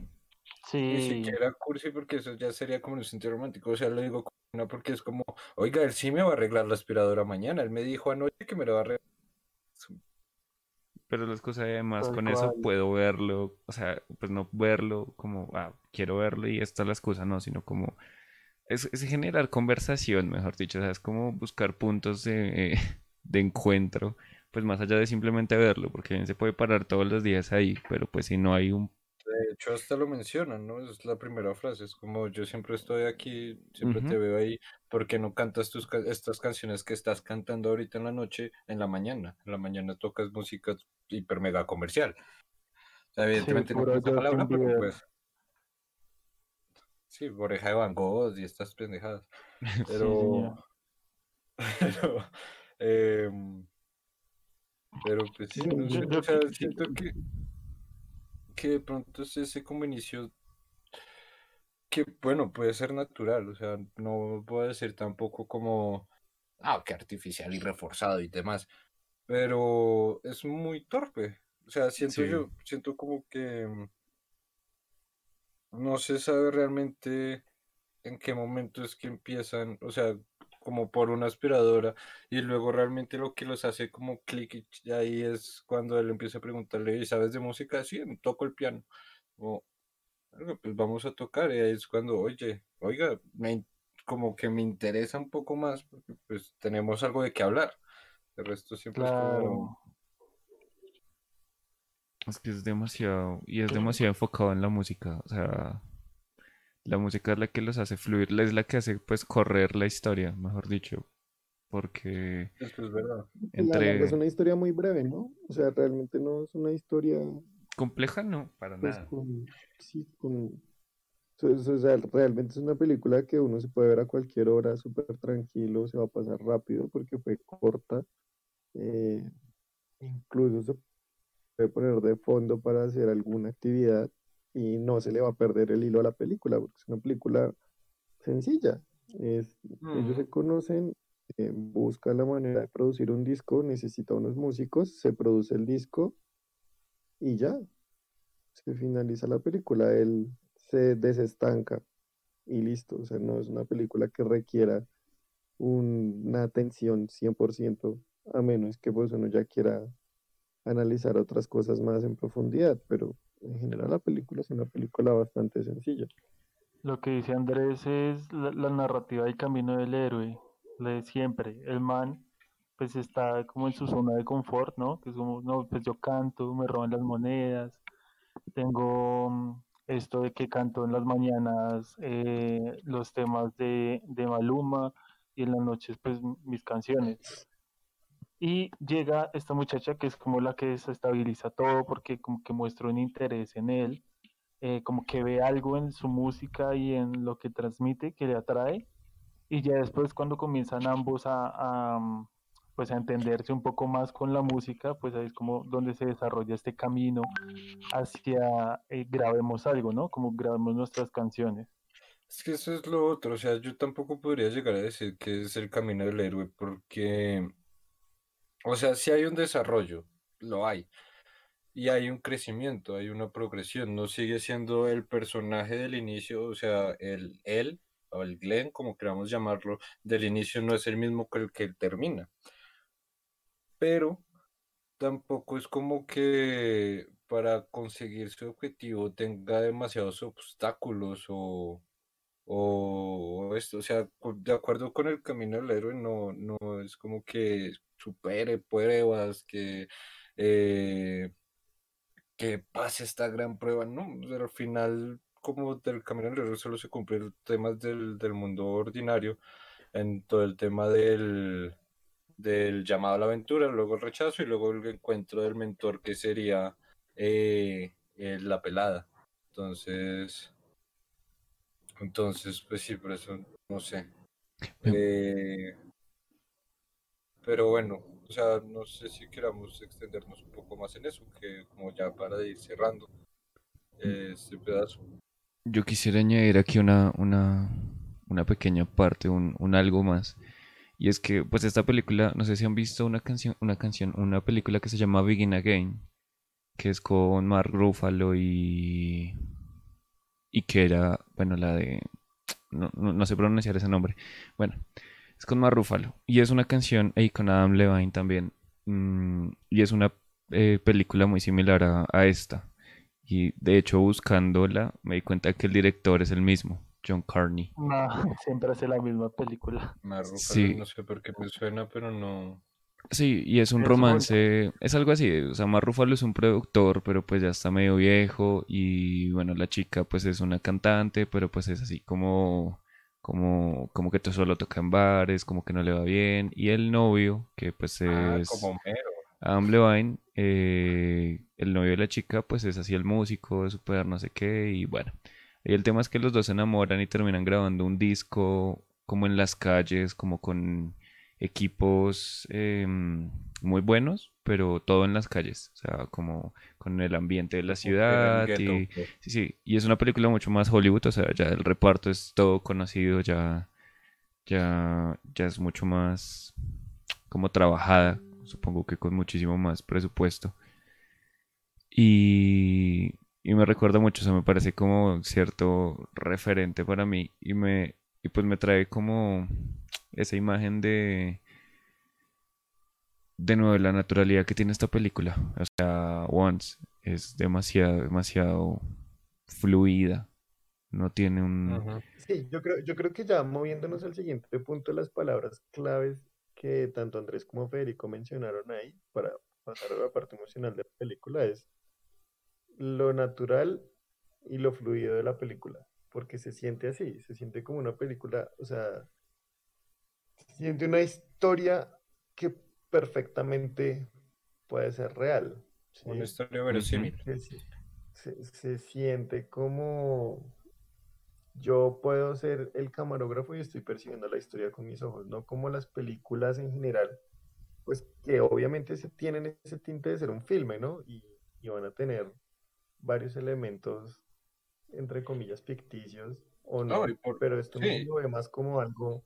sí. Ni siquiera cursi porque eso ya sería como un sentido romántico. O sea, lo digo no porque es como, oiga, él sí me va a arreglar la aspiradora mañana. Él me dijo anoche que me lo va a arreglar. Pero las cosas además con eso puedo verlo, o sea, pues no verlo como, ah, quiero verlo y esta es la excusa, no, sino como es, generar conversación, mejor dicho, o sea, es como buscar puntos de, <laughs> de encuentro pues más allá de simplemente verlo, porque bien se puede parar todos los días ahí, pero pues si no hay un... De hecho, hasta lo mencionan, ¿no? Es la primera frase, es como yo siempre estoy aquí, siempre te veo ahí, ¿por qué no cantas tus, estas canciones que estás cantando ahorita en la noche, en la mañana? En la mañana tocas música hiper mega comercial. O sea, evidentemente no no esta palabra, pero pues... Sí, oreja de Van Gogh y estas pendejadas. <laughs> Pero... <laughs> pero eh, pero pues sí, siento que, que de pronto es ese como inicio que, bueno, puede ser natural, o sea, no puede ser tampoco como, ah, que artificial y reforzado y demás, pero es muy torpe, o sea, siento yo, siento como que no se sabe realmente en qué momento es que empiezan, o sea, como por una aspiradora y luego realmente lo que los hace como clic y ahí es cuando él empieza a preguntarle, ¿y sabes de música? Sí, toco el piano. O, pues vamos a tocar y ahí es cuando, oye, oiga, me, como que me interesa un poco más porque pues tenemos algo de qué hablar. El resto siempre es como... Es que es demasiado, y es demasiado enfocado en la música, o sea, la música es la que los hace fluir, es la que hace pues correr la historia, mejor dicho. Porque es, verdad. Entre... es una historia muy breve, ¿no? O sea, realmente no es una historia compleja, no, para pues, nada. sí, con... O sea, realmente es una película que uno se puede ver a cualquier hora, súper tranquilo, se va a pasar rápido porque fue corta. Eh, incluso se puede poner de fondo para hacer alguna actividad y no se le va a perder el hilo a la película, porque es una película sencilla. Es, Ellos se conocen, eh, busca la manera de producir un disco, necesita unos músicos, se produce el disco y ya, se finaliza la película, él se desestanca y listo, o sea, no es una película que requiera una atención 100%, a menos que pues uno ya quiera analizar otras cosas más en profundidad, pero en general la película es una película bastante sencilla. Lo que dice Andrés es la, narrativa del camino del héroe, la de siempre. El man pues está como en su zona de confort, ¿no? Que es como, no, pues yo canto, me roban las monedas, tengo mm, esto de que canto en las mañanas eh, los temas de, de Maluma y en las noches pues mis canciones. Y llega esta muchacha que es como la que desestabiliza todo porque como que muestra un interés en él, eh, como que ve algo en su música y en lo que transmite que le atrae. Y ya después cuando comienzan ambos a, mm, pues a entenderse un poco más con la música, pues ahí es como donde se desarrolla este camino hacia eh, grabemos algo, ¿no? Como grabemos nuestras canciones. Es que eso es lo otro, o sea, yo tampoco podría llegar a decir que es el camino del héroe, porque o sea, si hay un desarrollo, lo hay. Y hay un crecimiento, hay una progresión. No sigue siendo el personaje del inicio, o sea, el él o el Glenn, como queramos llamarlo, del inicio no es el mismo que el que termina. Pero tampoco es como que para conseguir su objetivo tenga demasiados obstáculos o, o esto, o sea, de acuerdo con el camino del héroe, no, no es como que supere pruebas, que, eh, que pase esta gran prueba, no, al final como del camino del héroe solo se cumplen temas del, del mundo ordinario, en todo el tema del, del llamado a la aventura, luego el rechazo y luego el encuentro del mentor que sería eh, eh, la pelada. Entonces, entonces, pues sí, por eso, no sé. Eh, pero bueno, o sea, no sé si queramos extendernos un poco más en eso, que como ya para ir cerrando este pedazo. Yo quisiera añadir aquí una, una, una pequeña parte, un, un algo más. Y es que, pues esta película, no sé si han visto una canción, una canción, una película que se llama Begin Again, que es con Mark Ruffalo y y que era, bueno, la de no, no, sé pronunciar ese nombre. Bueno, es con Mark Ruffalo y es una canción y con Adam Levine también mm, y es una eh, película muy similar a, a esta. Y de hecho buscándola me di cuenta que el director es el mismo. John Carney. No, <laughs> siempre hace la misma película. sí. no sé por qué me suena, pero no. Sí, y es un romance, es algo así, o sea, Mar Ruffalo es un productor, pero pues ya está medio viejo y bueno, la chica pues es una cantante, pero pues es así como como como que todo solo toca en bares, como que no le va bien y el novio, que pues ah, es como mero. Adam Levine, eh, el novio de la chica pues es así el músico, super no sé qué y bueno, y el tema es que los dos se enamoran y terminan grabando un disco como en las calles, como con equipos em, muy buenos, pero todo en las calles, o sea, como con el ambiente de la ciudad. Y, sí, sí, y es una película mucho más Hollywood, o sea, ya el reparto es todo conocido, ya, ya, ya es mucho más como trabajada, supongo que con muchísimo más presupuesto. Y, y me recuerda mucho, o sea, me parece como cierto referente para mí y me y pues me trae como esa imagen de de nuevo la naturalidad que tiene esta película. O sea, Once es demasiado, demasiado fluida. No tiene un... Sí, yo creo, yo creo que ya moviéndonos al siguiente punto, las palabras claves que tanto Andrés como Federico mencionaron ahí para pasar a la parte emocional de la película es lo natural y lo fluido de la película, porque se siente así, se siente como una película, o sea, siente una historia que perfectamente puede ser real. Una historia verosímil. Se, se, siente como yo puedo ser el camarógrafo y estoy percibiendo la historia con mis ojos, no como las películas en general, pues que obviamente se tienen ese tinte de ser un filme, ¿no? Y, y van a tener varios elementos, entre comillas, ficticios o no, pero esto lo ve más como algo,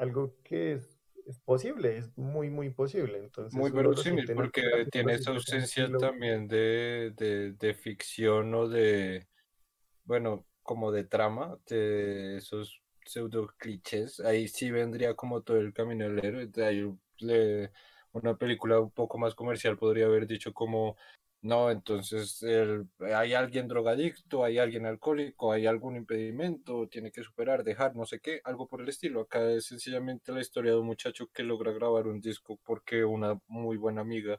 algo que es, es, posible, es muy, muy posible. Entonces, muy verosímil, porque tiene esa ausencia también de, de, de ficción o de, bueno, como de trama, de esos pseudo clichés, ahí sí vendría como todo el camino del héroe, ahí le, una película un poco más comercial podría haber dicho como no, entonces hay alguien drogadicto, hay alguien alcohólico, hay algún impedimento, tiene que superar, dejar, no sé qué, algo por el estilo. Acá es sencillamente la historia de un muchacho que logra grabar un disco porque una muy buena amiga,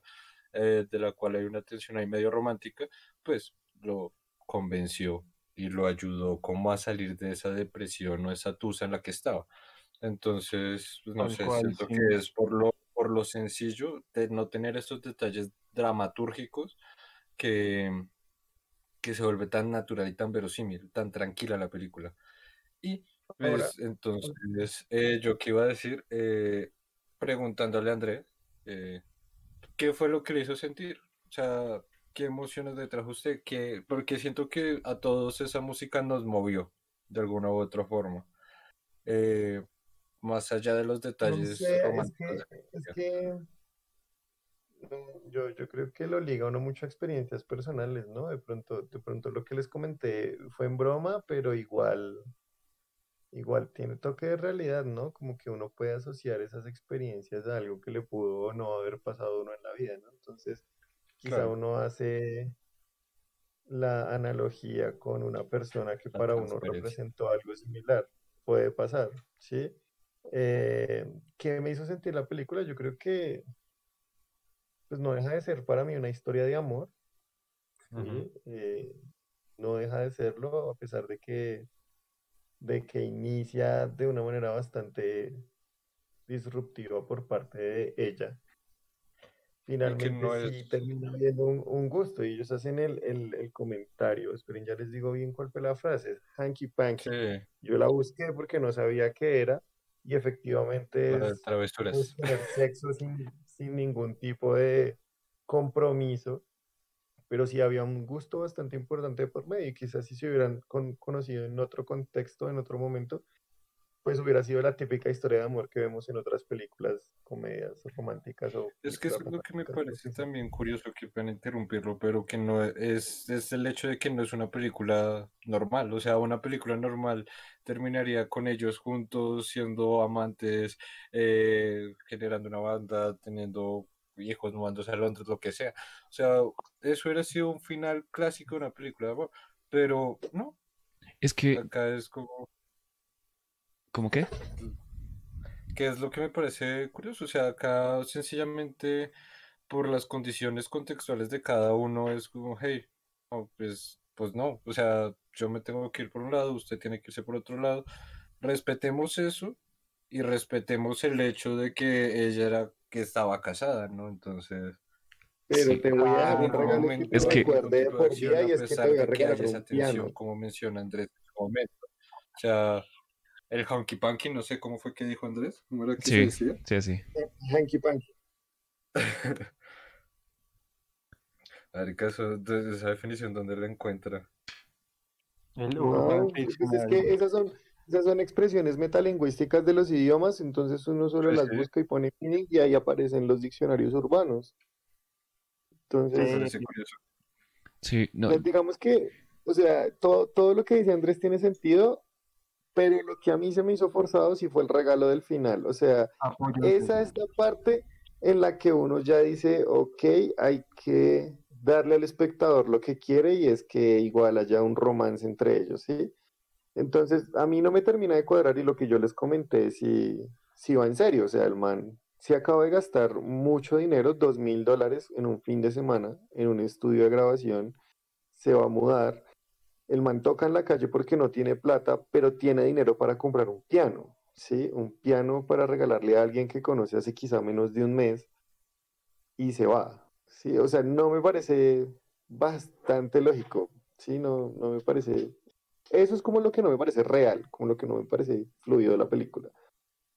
eh, de la cual hay una tensión ahí medio romántica, pues lo convenció y lo ayudó como a salir de esa depresión o esa tusa en la que estaba. Entonces, pues, no sé, siento que es por lo, por lo sencillo de no tener estos detalles dramatúrgicos que, que se vuelve tan natural y tan verosímil, tan tranquila la película. Y pues, entonces, eh, yo que iba a decir, eh, preguntándole a Andrés, eh, ¿qué fue lo que le hizo sentir? O sea, ¿qué emociones le trajo usted? ¿Qué, porque siento que a todos esa música nos movió de alguna u otra forma. más allá de los detalles románticos. es que yo, yo creo que lo liga uno mucho a experiencias personales, ¿no? De pronto, de pronto lo que les comenté fue en broma, pero igual igual tiene toque de realidad, ¿no? Como que uno puede asociar esas experiencias a algo que le pudo o no haber pasado a uno en la vida, ¿no? Entonces, quizá uno hace la analogía con una persona que para uno representó algo similar. Puede pasar, ¿sí? Eh, ¿Qué me hizo sentir la película? Yo creo que pues no deja de ser para mí una historia de amor. Eh, no deja de serlo, a pesar de que, de que inicia de una manera bastante disruptiva por parte de ella. Finalmente sí termina viendo un, gusto y ellos hacen el, el, comentario. Esperen, ya les digo bien cuál fue la frase. Es hanky panky. Yo la busqué porque no sabía qué era y efectivamente es, tener sexo sin, sin ningún tipo de compromiso, pero sí había un gusto bastante importante por medio y quizás si se hubieran conocido en otro contexto, en otro momento, pues hubiera sido la típica historia de amor que vemos en otras películas, comedias románticas o... Es que es lo que me parece también curioso, que puedan interrumpirlo, pero que no es, es el hecho de que no es una película normal, o sea, una película normal terminaría con ellos juntos, siendo amantes, eh, generando una banda, teniendo hijos, mudándose a Londres, lo que sea. O sea, eso hubiera sido un final clásico de una película de amor, pero no. Es que... Acá es como ¿Cómo qué? Que es lo que me parece curioso. O sea, acá sencillamente por las condiciones contextuales de cada uno es como, hey, pues, pues no. O sea, yo me tengo que ir por un lado, usted tiene que irse por otro lado. Respetemos eso y respetemos el hecho de que ella era que estaba casada, ¿no? Entonces. Pero te voy a dar un regalo que es que por día y es que te voy a regalar atención, como menciona Andrés en su momento. O sea, el Honky Punky, no sé cómo fue que dijo Andrés. ¿Cómo era que sí, se decía? Sí, sí. Hanky Punky. <laughs> A ver, caso de esa definición, ¿dónde la encuentra? El no, pues es que esas son, esas son expresiones metalingüísticas de los idiomas, entonces uno solo las busca y pone meaning y ahí aparecen los diccionarios urbanos. Entonces, sí, no. Pues digamos que, o sea, todo, todo lo que dice Andrés tiene sentido, pero lo que a mí se me hizo forzado sí fue el regalo del final. O sea, esa es la parte en la que uno ya dice, ok, hay que darle al espectador lo que quiere y es que igual haya un romance entre ellos, ¿sí? Entonces, a mí no me termina de cuadrar y lo que yo les comenté, si, si va en serio, o sea, el man se acaba de gastar mucho dinero, dos mil dólares en un fin de semana, en un estudio de grabación, se va a mudar el man toca en la calle porque no tiene plata, pero tiene dinero para comprar un piano, ¿sí? Un piano para regalarle a alguien que conoce hace quizá menos de un mes y se va, ¿sí? O sea, no me parece bastante lógico, ¿sí? No, no me parece... Eso es como lo que no me parece real, como lo que no me parece fluido de la película.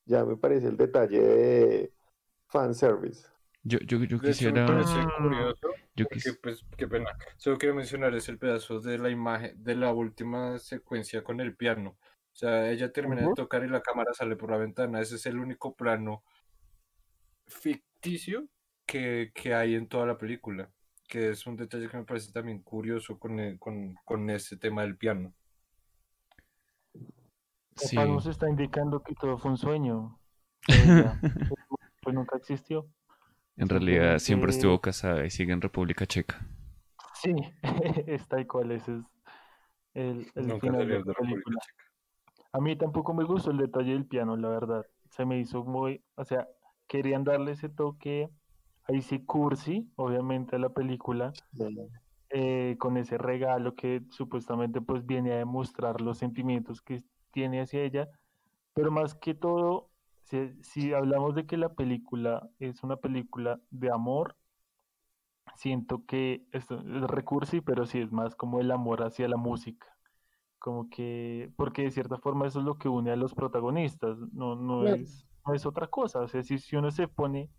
Ya me parece el detalle de fanservice. Yo, yo, yo quisiera... curioso yo pues, qué pena. Solo quiero mencionar es el pedazo de la imagen, de la última secuencia con el piano. O sea, ella termina de tocar y la cámara sale por la ventana. Ese es el único plano ficticio que, hay en toda la película. Que es un detalle que me parece también curioso con, e, con, ese tema del piano. Sí. nos está indicando que todo fue un sueño. <laughs> pues nunca existió. En realidad siempre estuvo casada y sigue en República Checa. Sí, <laughs> está igual, ese es el, el final de la película. A mí tampoco me gustó el detalle del piano, la verdad. Se me hizo muy, o sea, querían darle ese toque ahí sí cursi, obviamente a la película, eh, con ese regalo que supuestamente pues viene a demostrar los sentimientos que tiene hacia ella, pero más que todo si, hablamos de que la película es una película de amor, siento que esto es recursi, pero sí es más como el amor hacia la música. Como que, porque de cierta forma eso es lo que une a los protagonistas, no, no, es, no es otra cosa. O sea, si, si uno se pone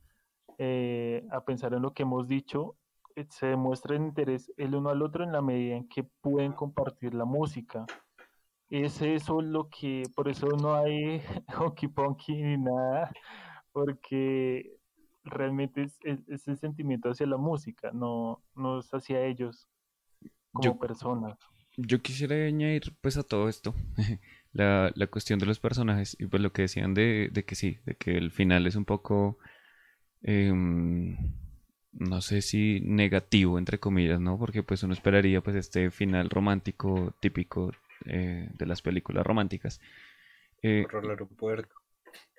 eh, a pensar en lo que hemos dicho, eh, se demuestra el interés el uno al otro en la medida en que pueden compartir la música es eso lo que, por eso no hay <laughs> honky ponky ni nada, porque realmente es, es, el sentimiento hacia la música, no, no es hacia ellos como personas. Yo quisiera añadir pues a todo esto <laughs> la, la cuestión de los personajes y pues lo que decían de, de que sí, de que el final es un poco, em, no sé si negativo entre comillas, ¿no? Porque pues uno esperaría pues este final romántico típico eh, de las películas románticas. Eh, Por el aeropuerto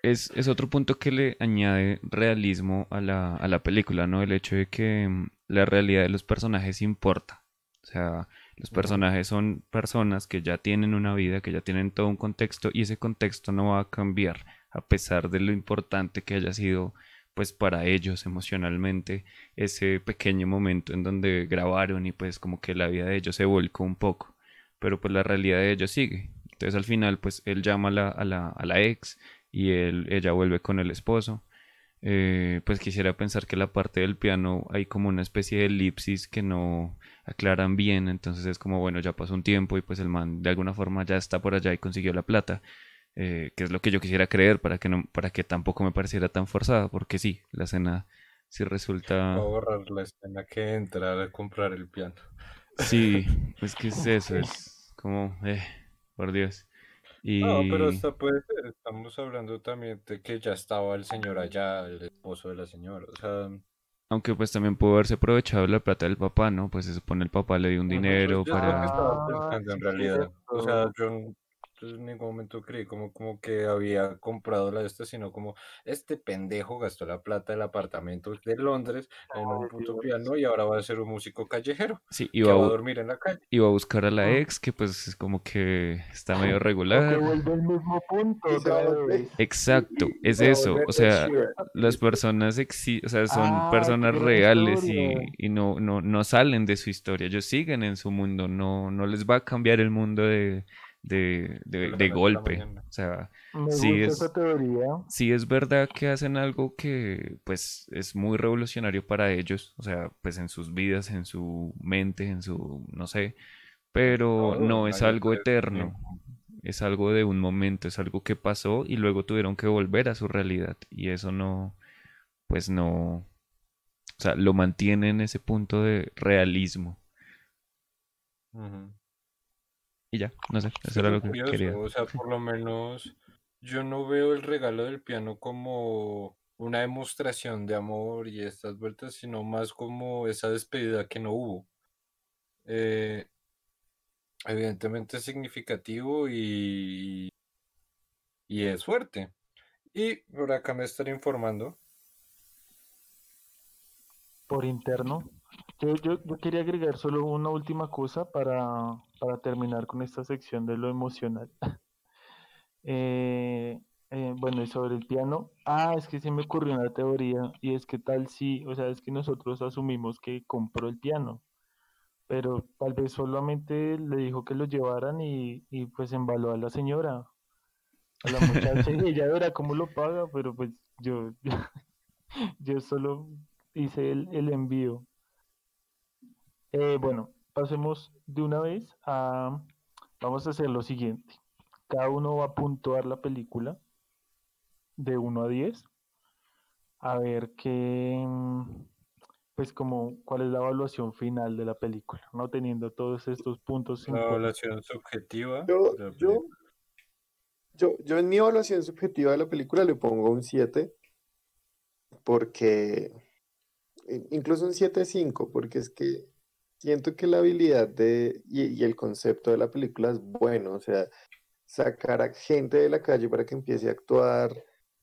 es, es, otro punto que le añade realismo a la, a la película, ¿no? El hecho de que mm, la realidad de los personajes importa. O sea, los personajes son personas que ya tienen una vida, que ya tienen todo un contexto y ese contexto no va a cambiar a pesar de lo importante que haya sido pues para ellos emocionalmente ese pequeño momento en donde grabaron y pues como que la vida de ellos se volcó un poco, pero pues la realidad de ellos sigue. Entonces al final pues él llama a la, a la, a la ex y él, ella vuelve con el esposo. Eh, pues quisiera pensar que la parte del piano hay como una especie de elipsis que no aclaran bien, entonces es como bueno, ya pasó un tiempo y pues el man de alguna forma ya está por allá y consiguió la plata, eh, que es lo que yo quisiera creer para que no, para que tampoco me pareciera tan forzada, porque sí, la escena sí resulta. borrar la escena que entra a comprar el piano. Sí, pues que es eso, es como, eh, por Dios. No, pero hasta puede ser, estamos hablando también de que ya estaba el señor allá, el esposo de la señora, o sea... Aunque pues también pudo haberse aprovechado la plata del papá, ¿no? Pues se supone el papá le dio un dinero para... estaba pensando en realidad, o sea, yo en ningún momento creí como, como que había comprado la de esta, sino como este pendejo gastó la plata del apartamento de Londres en un puto piano y ahora va a ser un músico callejero. Sí, iba a, dormir en la calle. Iba a buscar a la ex, que pues es como que está <laughs> medio regular. Exacto, <laughs> es eso. O sea, las personas o sea, son ah, personas reales y, y, no, no, no salen de su historia. Ellos siguen en su mundo, no, no les va a cambiar el mundo de de, de, golpe. O sea, sí es, sí es verdad que hacen algo que pues es muy revolucionario para ellos, o sea, pues en sus vidas, en su mente, en su, no sé, pero no, es algo eterno, es algo de un momento, es algo que pasó y luego tuvieron que volver a su realidad y eso no, pues no, o sea, lo mantiene en ese punto de realismo y ya, no sé, eso era lo que quería. O sea, por lo menos yo no veo el regalo del piano como una demostración de amor y estas vueltas, sino más como esa despedida que no hubo. Eh, evidentemente es significativo y, y es fuerte. Y por acá me estaré informando. Por interno, yo, yo, yo, quería agregar solo una última cosa para, para terminar con esta sección de lo emocional. <laughs> eh, eh, bueno, y sobre el piano, ah, es que se me ocurrió una teoría y es que tal si, o sea, es que nosotros asumimos que compró el piano, pero tal vez solamente le dijo que lo llevaran y, y pues embaló a la señora, a la muchacha y <laughs> ella verá cómo lo paga, pero pues yo, <laughs> yo, solo hice el, el envío. Eh, bueno, pasemos de una vez a... Vamos a hacer lo siguiente. Cada uno va a puntuar la película de 1 a 10. A ver qué... Pues como cuál es la evaluación final de la película, ¿no? Teniendo todos estos puntos. La evaluación subjetiva. Yo, yo, yo, yo en mi evaluación subjetiva de la película le pongo un 7 porque incluso un 7-5, porque es que siento que la habilidad de, y, el concepto de la película es bueno, o sea, sacar a gente de la calle para que empiece a actuar,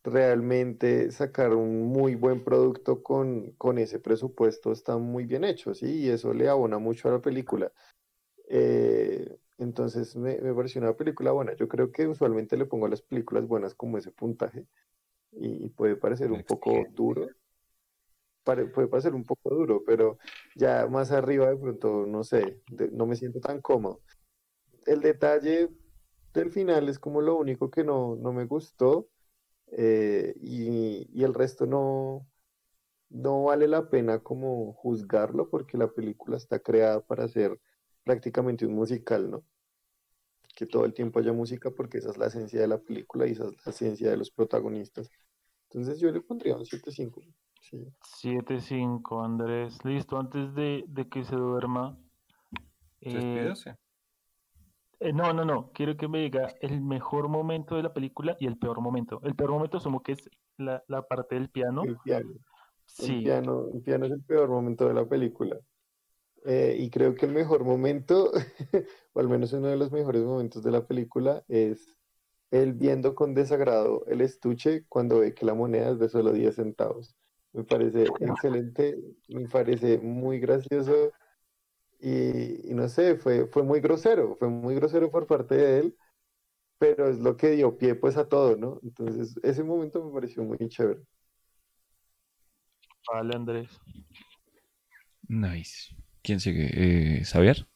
realmente sacar un muy buen producto con, con ese presupuesto está muy bien hecho, ¿sí? Y eso le abona mucho a la película. Eh, entonces me, me, pareció una película buena. Yo creo que usualmente le pongo a las películas buenas como ese puntaje y, puede parecer un poco duro, puede parecer un poco duro, pero ya más arriba de pronto, no sé, no me siento tan cómodo. El detalle del final es como lo único que no, no me gustó eh, y, y, el resto no, no vale la pena como juzgarlo porque la película está creada para ser prácticamente un musical, ¿no? Que todo el tiempo haya música porque esa es la esencia de la película y esa es la esencia de los protagonistas. Entonces yo le pondría un 7.5. 7-5, Andrés. Listo, antes de, que se duerma. Eh, Eh, no, no, no. Quiero que me diga el mejor momento de la película y el peor momento. El peor momento asumo que es la, parte del piano. El piano. Sí. El piano, el piano es el peor momento de la película. Eh, y creo que el mejor momento, <laughs> o al menos uno de los mejores momentos de la película, es él viendo con desagrado el estuche cuando ve que la moneda es de solo 10 centavos. Me parece excelente, me parece muy gracioso y, no sé, fue, fue muy grosero, fue muy grosero por parte de él, pero es lo que dio pie pues a todo, ¿no? Entonces ese momento me pareció muy chévere. Vale, Andrés. Nice. ¿Quién sigue? Eh, ¿Xavier?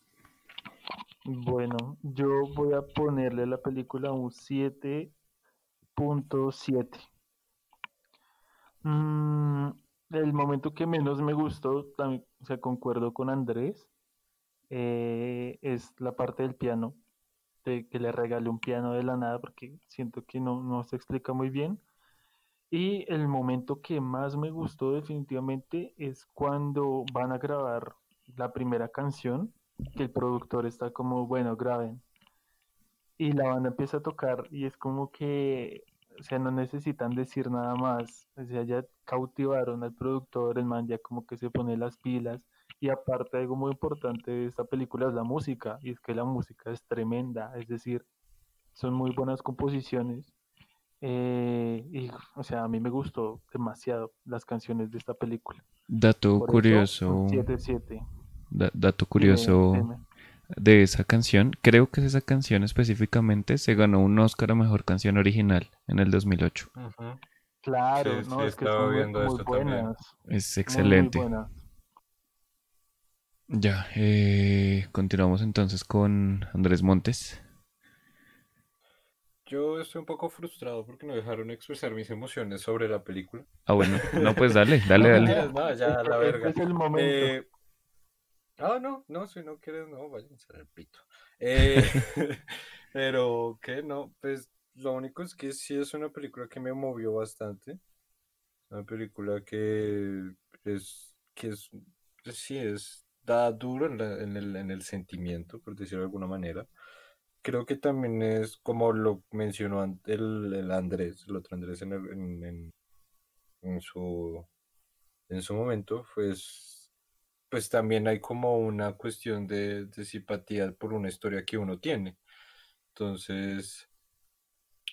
Bueno, yo voy a ponerle a la película un 7.7. Mm, el momento que menos me gustó, o sea, concuerdo con Andrés, eh, es la parte del piano, de que le regale un piano de la nada, porque siento que no, no se explica muy bien. Y el momento que más me gustó definitivamente es cuando van a grabar la primera canción, que el productor está como, bueno, graben. Y la banda empieza a tocar y es como que o sea, no necesitan decir nada más, o sea, ya cautivaron al productor, el man ya como que se pone las pilas, y aparte algo muy importante de esta película es la música, y es que la música es tremenda, es decir, son muy buenas composiciones, eh, y, o sea, a mí me gustó demasiado las canciones de esta película. Dato curioso. 7-7. dato curioso de esa canción, creo que esa canción específicamente se ganó un Oscar a Mejor Canción Original en el 2008. Claro, no, es que son muy, buenas. Es excelente. Ya, eh, continuamos entonces con Andrés Montes. Yo estoy un poco frustrado porque no dejaron expresar mis emociones sobre la película. Ah, bueno, no, pues dale, dale, <laughs> dale. No, ya, la verga. es el momento. Eh, Ah, no, no, si no quieres, no, vayan a ser el pito. Eh, <laughs> <laughs> pero, ¿qué? No, pues lo único es que sí es una película que me movió bastante. Una película que es, que es, pues sí, es, da duro en, el, en el sentimiento, por decirlo de alguna manera. Creo que también es como lo mencionó el, el Andrés, el otro Andrés en, en, en, su, en su momento, pues pues también hay como una cuestión de, simpatía por una historia que uno tiene. Entonces,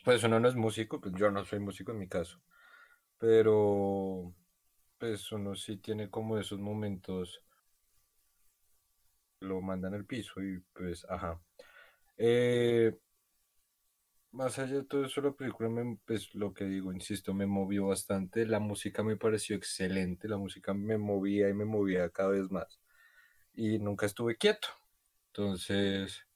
pues uno no es músico, pues yo no soy músico en mi caso, pero pues uno sí tiene como esos momentos, lo mandan al piso y pues, ajá. Eh, más allá de todo eso, la película, me, pues lo que digo, insisto, me movió bastante. La música me pareció excelente, la música me movía y me movía cada vez más. Y nunca estuve quieto. Entonces,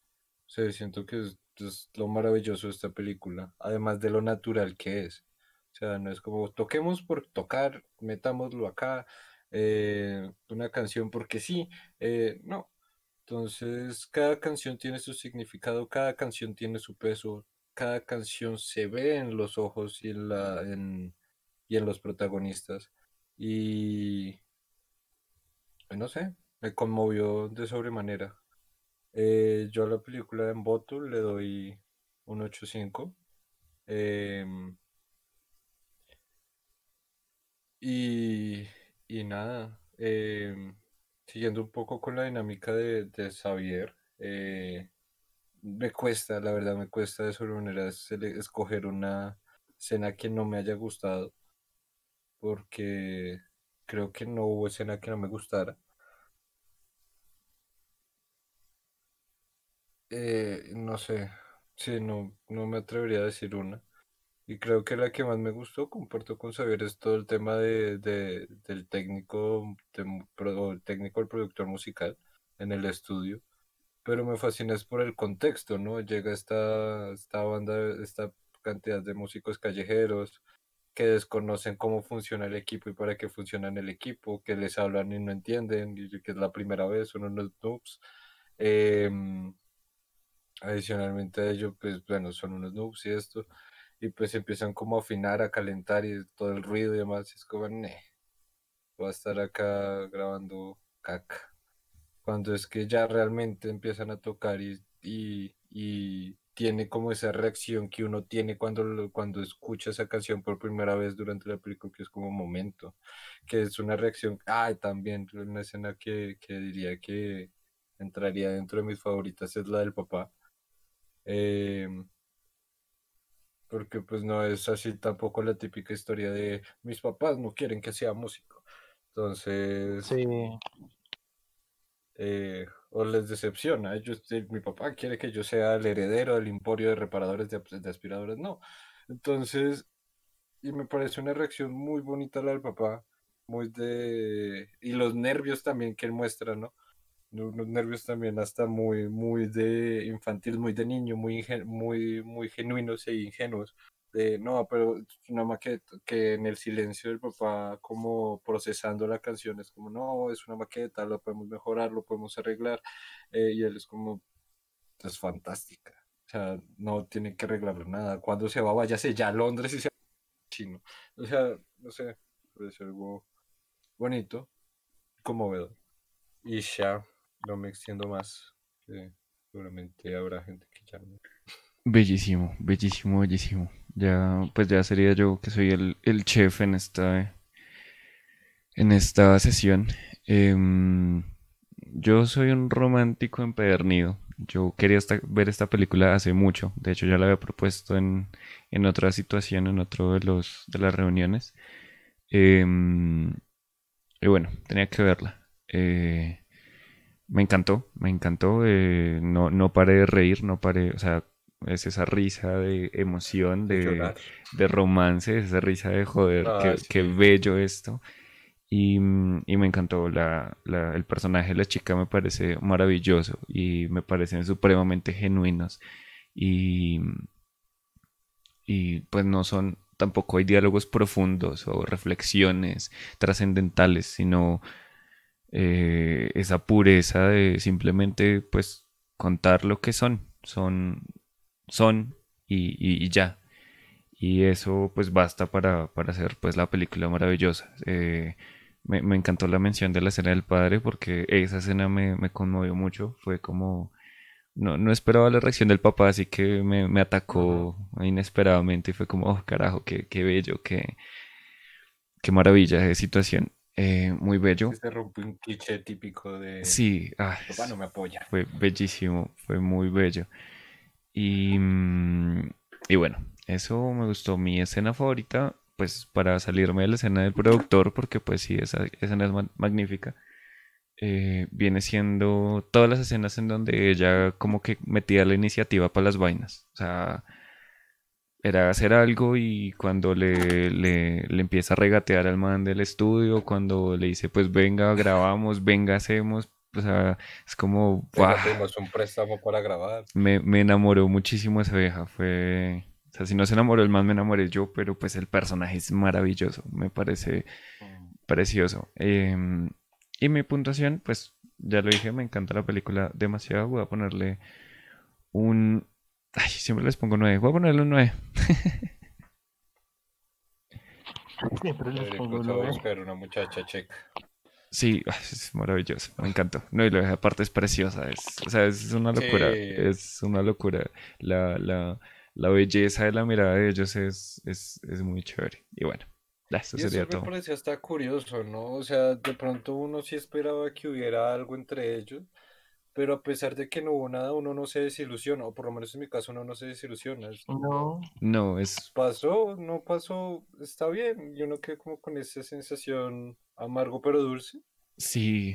siento que es, lo maravilloso de esta película, además de lo natural que es. O sea, no es como toquemos por tocar, metámoslo acá, eh, una canción porque sí, eh, no. Entonces, cada canción tiene su significado, cada canción tiene su peso, cada canción se ve en los ojos y en, la, y en los protagonistas. Y no sé, me conmovió de sobremanera. Eh, yo a la película en voto le doy un 8.5. Em, y, y nada, em, siguiendo un poco con la dinámica de, de Xavier, eh, me cuesta, la verdad me cuesta de sobremanera escoger una escena que no me haya gustado, porque creo que no hubo escena que no me gustara. Eh, no sé, sí, no, no me atrevería a decir una. Y creo que la que más me gustó, comparto con Xavier, es todo el tema de, del técnico, el técnico del productor musical en el estudio pero me fascina es por el contexto, ¿no? Llega esta, esta banda, esta cantidad de músicos callejeros que desconocen cómo funciona el equipo y para qué funciona el equipo, que les hablan y no entienden, y que es la primera vez, son unos noobs. Em, adicionalmente a ello, pues bueno, son unos noobs y esto, y pues empiezan como a afinar, a calentar y todo el ruido y demás, es como, ne, voy a estar acá grabando caca cuando es que ya realmente empiezan a tocar y, y tiene como esa reacción que uno tiene cuando, cuando escucha esa canción por primera vez durante la película, que es como momento, que es una reacción, ah, también una escena que, que diría que entraría dentro de mis favoritas es la del papá. Em, porque pues no es así tampoco la típica historia de mis papás no quieren que sea músico. Entonces, Sí, eh, o les decepciona. Ellos, mi papá quiere que yo sea el heredero del emporio de reparadores de, de aspiradores. No. Entonces, y me parece una reacción muy bonita la del papá, muy de... y los nervios también que él muestra, ¿no? Unos nervios también hasta muy, muy de infantil, muy de niño, muy, muy, muy genuinos e ingenuos. De, no, pero una maqueta, que en el silencio del papá como procesando la canción es como, no, es una maqueta, lo podemos mejorar, lo podemos arreglar. eh, y él es como, es fantástica. O sea, no tiene que arreglarlo nada. Cuando se va, váyase ya a Londres y se <laughs> chino. O sea, no sé, parece algo bonito, conmovedor. Y ya, no me extiendo más. que seguramente habrá gente que ya. Bellísimo, bellísimo, bellísimo. Ya, pues ya sería yo que soy el, el chef en esta, en esta sesión. Em, yo soy un romántico empedernido. Yo quería ver esta película hace mucho. De hecho, ya la había propuesto en, en otra situación, en otro de los de las reuniones. Em, y bueno, tenía que verla. Eh, me encantó, me encantó. eh, no, no paré de reír, no paré, o sea, es esa risa de emoción, De de, romance, esa risa de joder, Ah, qué, bello esto. Y, mm, y me encantó la, la- el personaje de la chica, me parece maravilloso y me parecen supremamente genuinos. Y, y pues no son, tampoco hay diálogos profundos o reflexiones trascendentales, sino eh, esa pureza de simplemente pues contar lo que son, son, son y, y- y ya. Y eso pues basta para, para hacer pues la película maravillosa. Eh, me, me encantó la mención de la escena del padre porque esa escena me, me conmovió mucho. Fue como, no, no esperaba la reacción del papá, así que me, me atacó inesperadamente y fue como, oh carajo, qué, qué bello, qué, qué maravilla de situación. Eh, muy bello. Se rompe un cliché típico de Sí, ah, papá no me apoya. fue bellísimo, fue muy bello. Y, mm, y bueno, eso me gustó. Mi escena favorita, pues para salirme de la escena del productor, porque pues sí, esa escena es ma- magnífica, eh, viene siendo todas las escenas en donde ella como que metía la iniciativa para las vainas. O sea, era hacer algo y cuando le, le, le empieza a regatear al man del estudio, cuando le dice pues venga, grabamos, venga, hacemos, o sea, es como, un préstamo para grabar. Me, me enamoró muchísimo esa vieja. Fue. O sea, si no se enamoró el man, me enamoré yo, pero pues el personaje es maravilloso. Me parece precioso. Em, y mi puntuación, pues ya lo dije, me encanta la película demasiado. Voy a ponerle un. Ay, siempre les pongo 9. Voy a ponerle un 9. siempre les pongo nueve. buscar una muchacha checa. Sí, es maravilloso. Me encantó. No, y la vieja aparte es preciosa. Es, o sea, es una locura. Sí. Es una locura. La, la, la belleza de la mirada de ellos es, es, es muy chévere. Y bueno, eso Y sería eso me todo. parecía hasta curioso, ¿no? O sea, de pronto uno sí esperaba que hubiera algo entre ellos, pero a pesar de que no hubo nada, uno no se desilusiona, o por lo menos en mi caso uno no se desilusiona. Es- No, No, es Pasó, no pasó, está bien. Y uno queda como con esa sensación amargo pero dulce. Sí,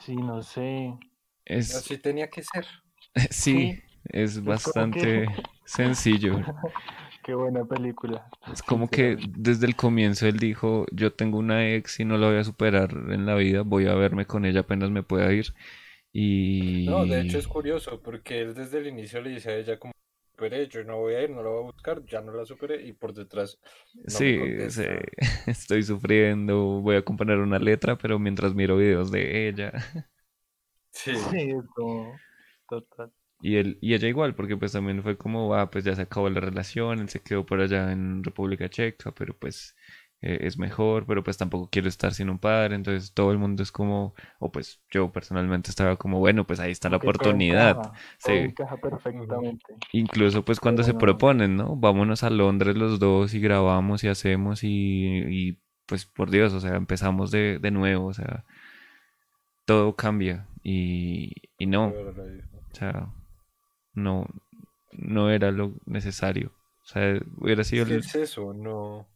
sí, no sé. es, Así tenía que ser. <laughs> sí, es como bastante que- <laughs> sencillo. <laughs> Qué buena película. Es como que desde el comienzo él dijo, yo tengo una ex y no la voy a superar en la vida, voy a verme con ella apenas me pueda ir. Y No, de hecho es curioso, porque él desde el inicio le dice a ella como, superé, yo no voy a ir, no la voy a buscar, ya no la superé, y por detrás no sí, sí, <laughs> estoy sufriendo, voy a componer una letra, pero mientras miro videos de ella. Sí. Sí, es como total. Y él, y ella igual, porque pues también fue como, ah, pues ya se acabó la relación, él se quedó por allá en República Checa, pero pues eh, es mejor, pero pues tampoco quiero estar sin un padre, entonces todo el mundo es como, o pues yo personalmente estaba como, bueno, pues ahí está la oportunidad. encaja, Sí. encaja perfectamente. Incluso pues cuando se proponen, ¿no? Vámonos a Londres los dos y grabamos y hacemos y, y, pues por Dios, o sea, empezamos de, de nuevo, o sea, todo cambia y, y no, o sea, no, no era lo necesario. O sea, hubiera sido el- es eso, no.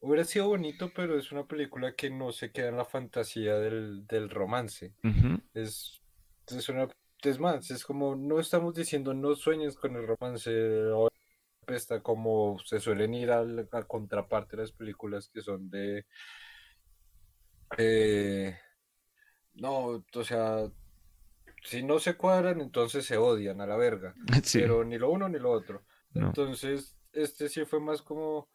Hubiera sido bonito, pero es una película que no se queda en la fantasía del, del romance. Es, es una, es más, es como, no estamos diciendo no sueñes con el romance o está como se suelen ir a la a contraparte de las películas que son de eh, no, o sea, si no se cuadran, entonces se odian a la verga. <laughs> Sí, Pero ni lo uno ni lo otro. no. Entonces, este sí fue más como,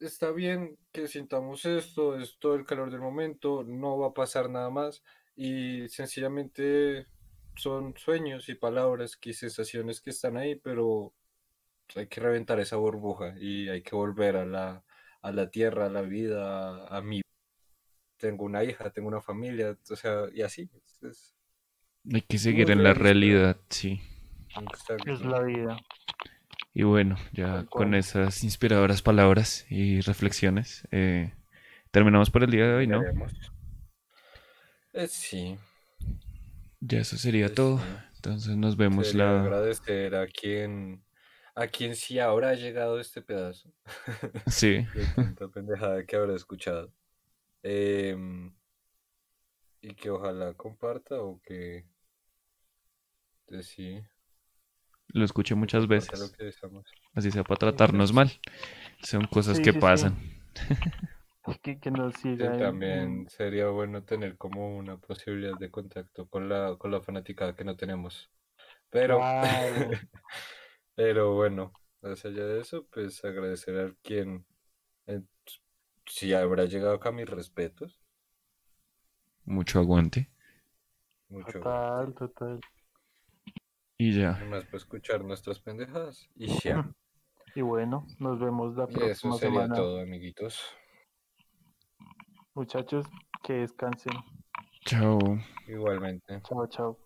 está bien que sintamos esto, es todo el calor del momento, no va a pasar nada más y sencillamente son sueños y palabras y sensaciones que están ahí, pero hay que reventar esa burbuja y hay que volver a la, a la tierra, a la vida, a, mí. Tengo una hija, tengo una familia, o sea, y así. Es- Hay que seguir en la realidad, sí. exacto. Es la vida. Y bueno, ya con esas inspiradoras palabras y reflexiones, eh, terminamos por el día de hoy, ¿no? Eh, sí. Ya eso sería Pues todo. Entonces nos vemos Sería la... agradecer a quien, a quien sí habrá llegado este pedazo <laughs> Sí, <laughs> de tanta pendejada que habrá escuchado. Em, y que ojalá comparta o que sí, lo escuché muchas lo veces. que. Así sea para tratarnos mal. Son cosas Sí, que sí, sí. pasan. <laughs> Que, que nos Sí, siga en- también en- sería bueno tener como una posibilidad de contacto con la, con la fanaticada que no tenemos. Pero, <laughs> pero bueno, más allá de eso, pues agradecer a quien, eh, si habrá llegado acá, mis respetos. Mucho aguante. Mucho Total, total. Y ya. más para escuchar nuestras pendejadas. Y ya. Y bueno, nos vemos la Y eso sería semana. todo, amiguitos. Muchachos, que descansen. Chao. Igualmente. Chao, chao.